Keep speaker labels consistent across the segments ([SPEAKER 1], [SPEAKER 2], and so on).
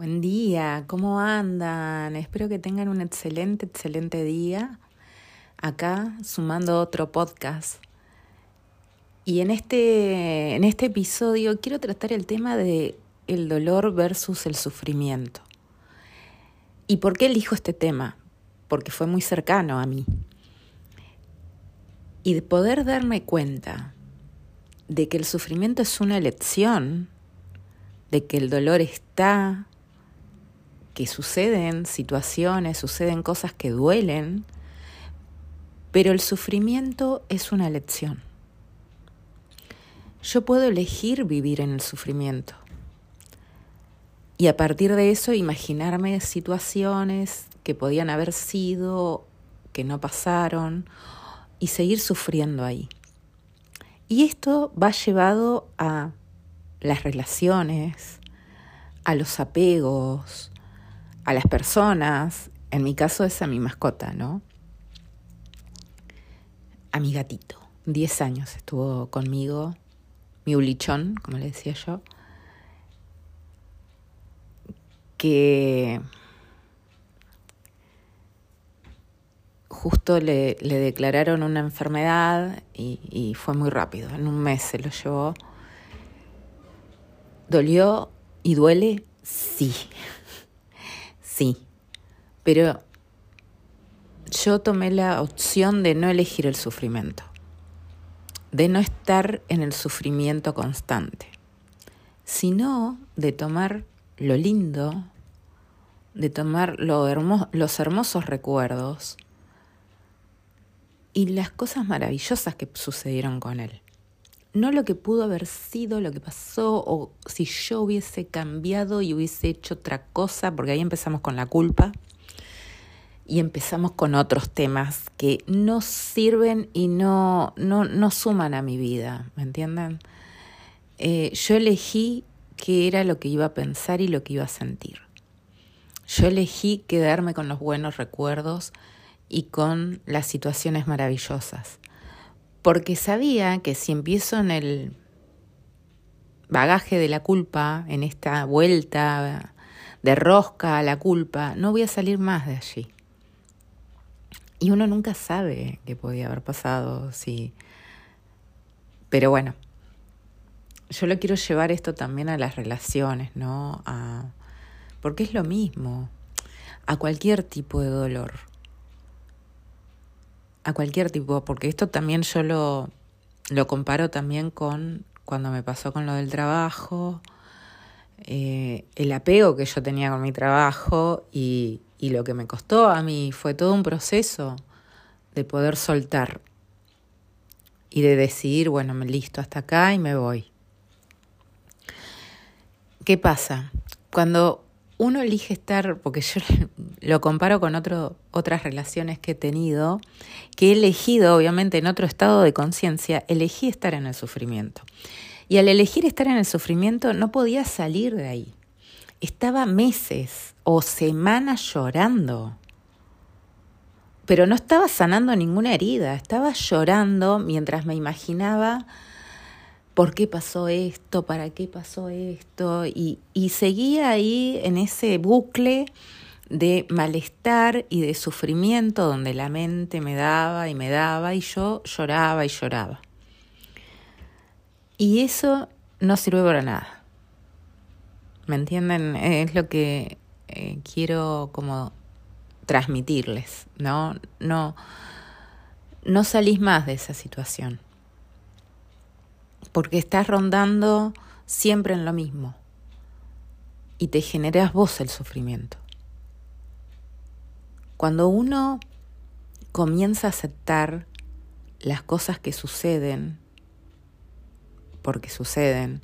[SPEAKER 1] Buen día, ¿cómo andan? Espero que tengan un excelente, excelente día. Acá sumando otro podcast. Y en este, en este episodio quiero tratar el tema de el dolor versus el sufrimiento. ¿Y por qué elijo este tema? Porque fue muy cercano a mí. Y de poder darme cuenta de que el sufrimiento es una elección, de que el dolor está, que suceden situaciones, suceden cosas que duelen, pero el sufrimiento es una elección. Yo puedo elegir vivir en el sufrimiento y a partir de eso imaginarme situaciones que podían haber sido, que no pasaron, y seguir sufriendo ahí. Y esto va llevado a las relaciones, a los apegos, a las personas, en mi caso es a mi mascota, ¿no? A mi gatito. Diez años estuvo conmigo, mi ulichón, como le decía yo, que justo le, declararon una enfermedad y, y fue muy rápido, en un mes se lo llevó. ¿Dolió y duele? Sí sí, pero yo tomé la opción de no elegir el sufrimiento, de no estar en el sufrimiento constante, sino de tomar lo lindo, de tomar los hermosos recuerdos y las cosas maravillosas que sucedieron con él no lo que pudo haber sido, lo que pasó, o si yo hubiese cambiado y hubiese hecho otra cosa, porque ahí empezamos con la culpa y empezamos con otros temas que no sirven y no, no, no suman a mi vida, ¿me entienden? Eh, yo elegí qué era lo que iba a pensar y lo que iba a sentir. Yo elegí quedarme con los buenos recuerdos y con las situaciones maravillosas porque sabía que si empiezo en el bagaje de la culpa, en esta vuelta de rosca a la culpa, no voy a salir más de allí. Y uno nunca sabe qué podía haber pasado, sí. Pero bueno, yo lo quiero llevar esto también a las relaciones, ¿no? A, porque es lo mismo, a cualquier tipo de dolor a cualquier tipo, porque esto también yo lo, lo comparo también con cuando me pasó con lo del trabajo, eh, el apego que yo tenía con mi trabajo y, y lo que me costó a mí fue todo un proceso de poder soltar y de decidir, bueno, me listo hasta acá y me voy. ¿Qué pasa? Cuando uno elige estar, porque yo lo comparo con otras relaciones que he tenido, que he elegido, obviamente, en otro estado de conciencia, elegí estar en el sufrimiento. Y al elegir estar en el sufrimiento no podía salir de ahí. Estaba meses o semanas llorando, pero no estaba sanando ninguna herida, estaba llorando mientras me imaginaba ¿por qué pasó esto? ¿Para qué pasó esto? Y, seguía ahí en ese bucle de malestar y de sufrimiento donde la mente me daba y me daba y yo lloraba y lloraba. Y eso no sirve para nada. ¿Me entienden? Es lo que eh, quiero como transmitirles, ¿no? No, no salís más de esa situación porque estás rondando siempre en lo mismo y te generas vos el sufrimiento. Cuando uno comienza a aceptar las cosas que suceden, porque suceden,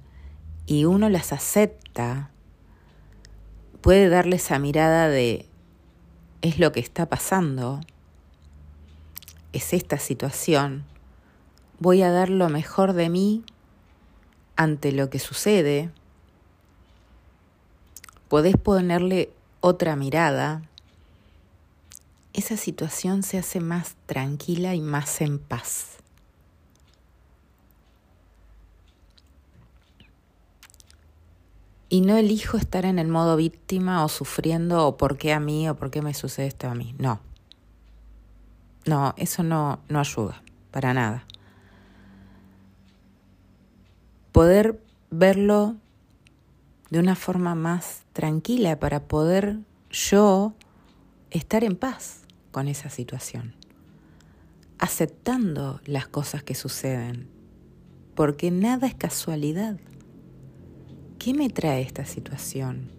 [SPEAKER 1] y uno las acepta, puede darle esa mirada de es lo que está pasando, es esta situación, voy a dar lo mejor de mí ante lo que sucede, podés ponerle otra mirada, esa situación se hace más tranquila y más en paz. Y no elijo estar en el modo víctima o sufriendo o por qué a mí o por qué me sucede esto a mí. No. No, eso no, no ayuda, para nada. Poder verlo de una forma más tranquila para poder yo estar en paz con esa situación, aceptando las cosas que suceden, porque nada es casualidad. ¿Qué me trae esta situación?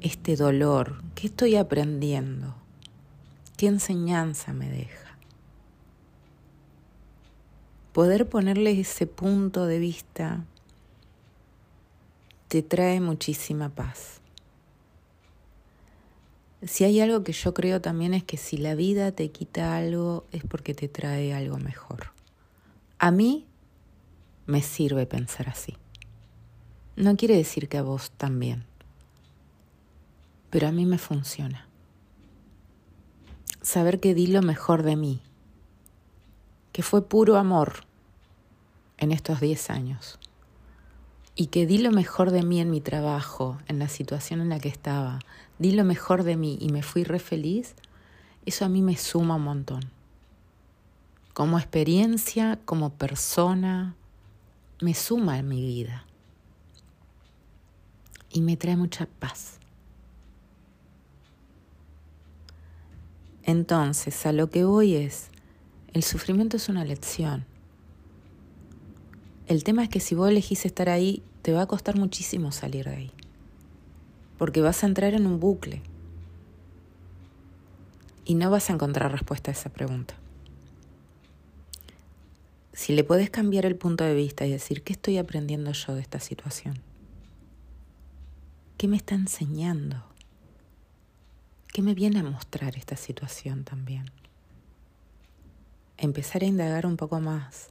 [SPEAKER 1] Este dolor, ¿qué estoy aprendiendo? ¿Qué enseñanza me deja? Poder ponerle ese punto de vista te trae muchísima paz. Si hay algo que yo creo también es que si la vida te quita algo es porque te trae algo mejor. A mí me sirve pensar así. No quiere decir que a vos también, pero a mí me funciona. Saber que di lo mejor de mí, que fue puro amor en estos 10 años y que di lo mejor de mí en mi trabajo, en la situación en la que estaba, di lo mejor de mí y me fui re feliz, eso a mí me suma un montón. Como experiencia, como persona, me suma en mi vida y me trae mucha paz. Entonces, a lo que voy es, el sufrimiento es una lección. El tema es que si vos elegís estar ahí, te va a costar muchísimo salir de ahí. Porque vas a entrar en un bucle. Y no vas a encontrar respuesta a esa pregunta. Si le puedes cambiar el punto de vista y decir, ¿qué estoy aprendiendo yo de esta situación? ¿Qué me está enseñando? ¿Qué me viene a mostrar esta situación también? Empezar a indagar un poco más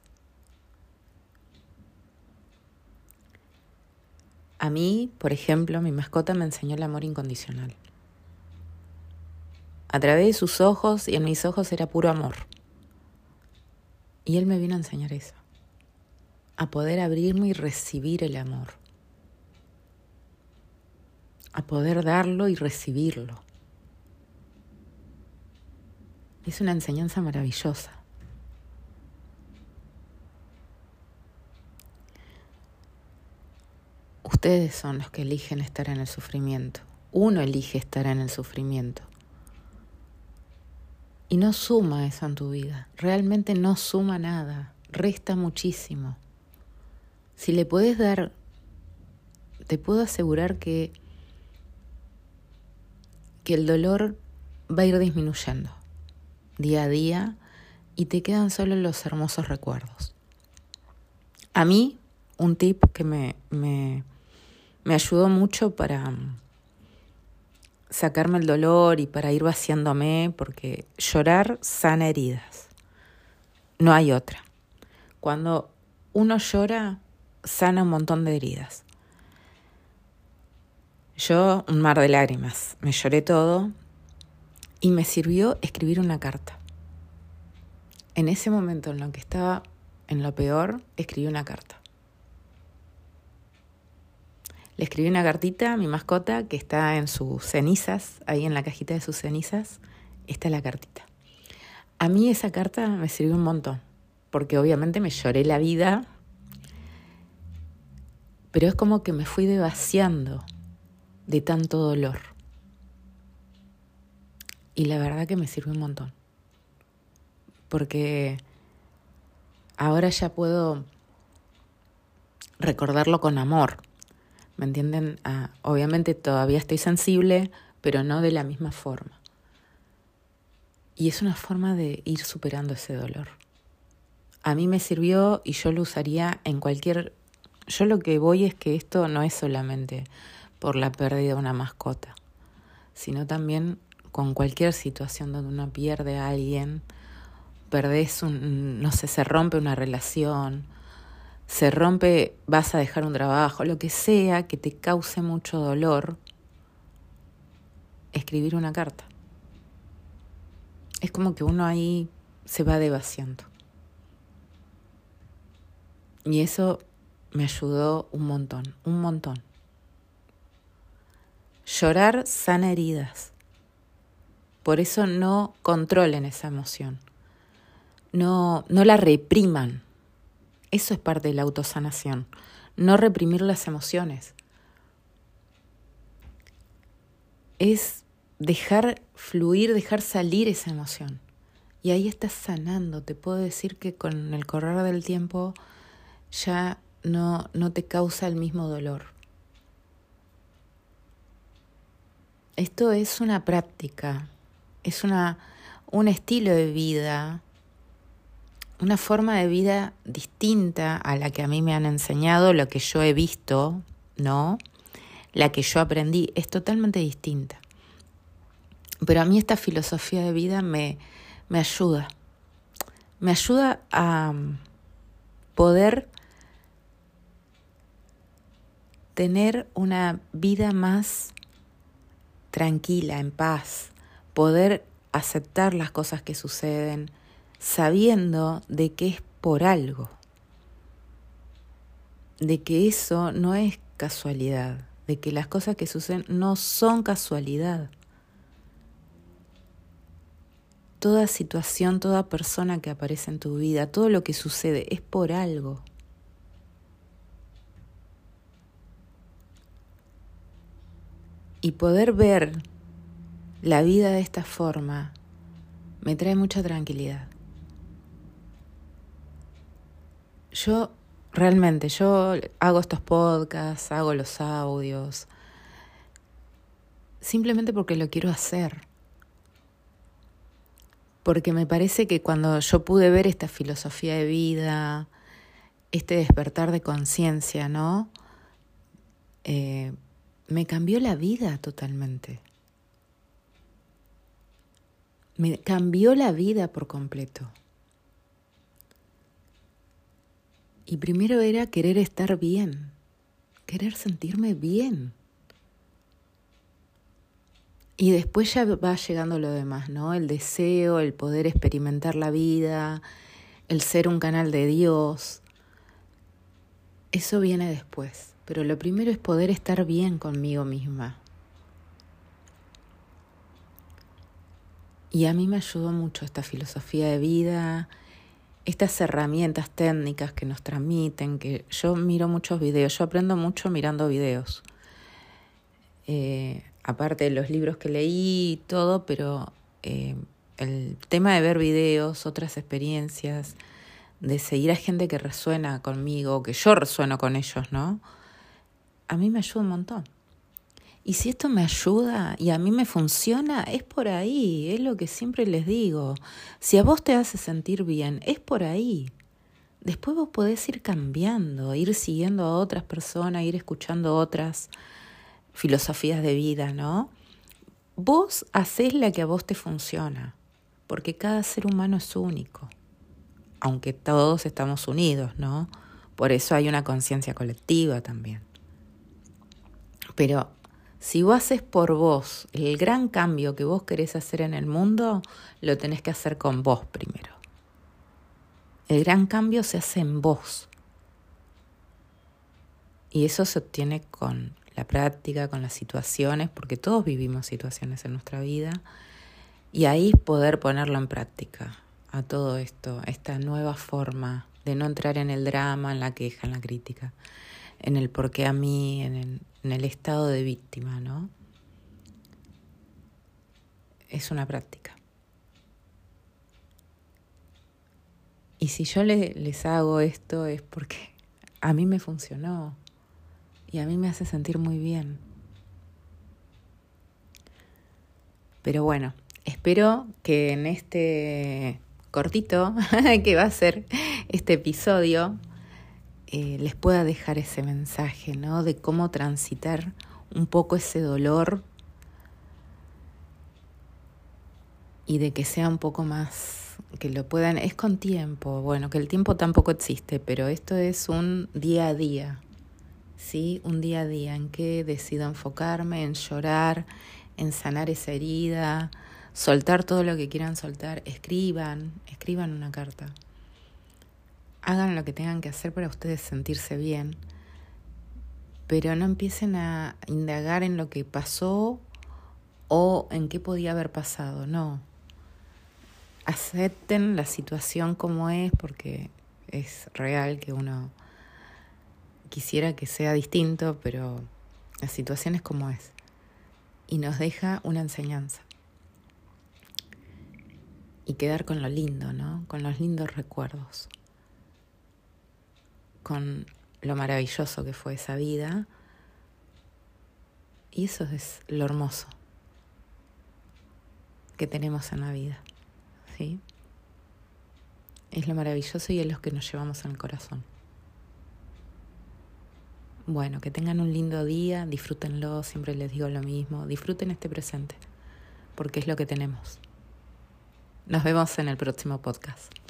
[SPEAKER 1] A mí, por ejemplo, mi mascota me enseñó el amor incondicional. A través de sus ojos y en mis ojos era puro amor. Y él me vino a enseñar eso. A poder abrirme y recibir el amor. A poder darlo y recibirlo. Es una enseñanza maravillosa. Ustedes son los que eligen estar en el sufrimiento. Uno elige estar en el sufrimiento. Y no suma eso en tu vida. Realmente no suma nada. Resta muchísimo. Si le puedes dar, te puedo asegurar que, que el dolor va a ir disminuyendo día a día y te quedan solo los hermosos recuerdos. A mí, un tip que me, me, me ayudó mucho para mm, sacarme el dolor y para ir vaciándome, porque llorar sana heridas. No hay otra. Cuando uno llora, sana un montón de heridas. Yo, un mar de lágrimas, me lloré todo y me sirvió escribir una carta. En ese momento en lo que estaba en lo peor, escribí una carta. Le escribí una cartita a mi mascota que está en sus cenizas, ahí en la cajita de sus cenizas, está la cartita. A mí esa carta me sirvió un montón, porque obviamente me lloré la vida, pero es como que me fui devaciando de tanto dolor. Y la verdad que me sirvió un montón, porque ahora ya puedo recordarlo con amor, ¿Me entienden? Ah, obviamente todavía estoy sensible, pero no de la misma forma. Y es una forma de ir superando ese dolor. A mí me sirvió y yo lo usaría en cualquier... Yo lo que voy es que esto no es solamente por la pérdida de una mascota, sino también con cualquier situación donde uno pierde a alguien, perdés un, no sé, se rompe una relación, se rompe, vas a dejar un trabajo, lo que sea que te cause mucho dolor, escribir una carta. Es como que uno ahí se va devaciando. Y eso me ayudó un montón, un montón. Llorar sana heridas. Por eso no controlen esa emoción. No, no la repriman. Eso es parte de la autosanación. No reprimir las emociones. Es dejar fluir, dejar salir esa emoción. Y ahí estás sanando. Te puedo decir que con el correr del tiempo ya no, no te causa el mismo dolor. Esto es una práctica, es una, un estilo de vida, una forma de vida distinta a la que a mí me han enseñado, lo que yo he visto, ¿no? La que yo aprendí, es totalmente distinta. Pero a mí esta filosofía de vida me, me ayuda. Me ayuda a poder tener una vida más tranquila, en paz, poder aceptar las cosas que suceden, sabiendo de que es por algo, de que eso no es casualidad, de que las cosas que suceden no son casualidad. Toda situación, toda persona que aparece en tu vida, todo lo que sucede es por algo. Y poder ver la vida de esta forma me trae mucha tranquilidad. Yo realmente, yo hago estos podcasts, hago los audios, simplemente porque lo quiero hacer. Porque me parece que cuando yo pude ver esta filosofía de vida, este despertar de conciencia, ¿no? Eh, me cambió la vida totalmente. Me cambió la vida por completo. Y primero era querer estar bien, querer sentirme bien. Y después ya va llegando lo demás, ¿no? El deseo, el poder experimentar la vida, el ser un canal de Dios. Eso viene después. Pero lo primero es poder estar bien conmigo misma. Y a mí me ayudó mucho esta filosofía de vida, estas herramientas técnicas que nos transmiten, que yo miro muchos videos, yo aprendo mucho mirando videos. Eh, aparte de los libros que leí y todo, pero eh, el tema de ver videos, otras experiencias, de seguir a gente que resuena conmigo, que yo resueno con ellos, ¿no? a mí me ayuda un montón. Y si esto me ayuda y a mí me funciona, es por ahí, es lo que siempre les digo. Si a vos te hace sentir bien, es por ahí. Después vos podés ir cambiando, ir siguiendo a otras personas, ir escuchando otras filosofías de vida, ¿no? Vos hacés la que a vos te funciona, porque cada ser humano es único, aunque todos estamos unidos, ¿no? Por eso hay una conciencia colectiva también. Pero si vos haces por vos el gran cambio que vos querés hacer en el mundo, lo tenés que hacer con vos primero. El gran cambio se hace en vos. Y eso se obtiene con la práctica, con las situaciones, porque todos vivimos situaciones en nuestra vida. Y ahí poder ponerlo en práctica a todo esto, esta nueva forma de no entrar en el drama, en la queja, en la crítica, en el por qué a mí, en el, en el estado de víctima, ¿no? Es una práctica. Y si yo les hago esto es porque a mí me funcionó y a mí me hace sentir muy bien. Pero bueno, espero que en este cortito que va a ser este episodio eh, les pueda dejar ese mensaje, ¿no? De cómo transitar un poco ese dolor y de que sea un poco más, que lo puedan, es con tiempo, bueno, que el tiempo tampoco existe, pero esto es un día a día, ¿sí? Un día a día en que decido enfocarme, en llorar, en sanar esa herida, soltar todo lo que quieran soltar, escriban, escriban una carta hagan lo que tengan que hacer para ustedes sentirse bien, pero no empiecen a indagar en lo que pasó o en qué podía haber pasado, no. Acepten la situación como es porque es real que uno quisiera que sea distinto, pero la situación es como es. Y nos deja una enseñanza. Y quedar con lo lindo, ¿no? Con los lindos recuerdos. Con lo maravilloso que fue esa vida. Y eso es lo hermoso que tenemos en la vida. ¿Sí? Es lo maravilloso y es lo que nos llevamos en el corazón. Bueno, que tengan un lindo día, disfrútenlo, siempre les digo lo mismo, disfruten este presente, porque es lo que tenemos. Nos vemos en el próximo podcast.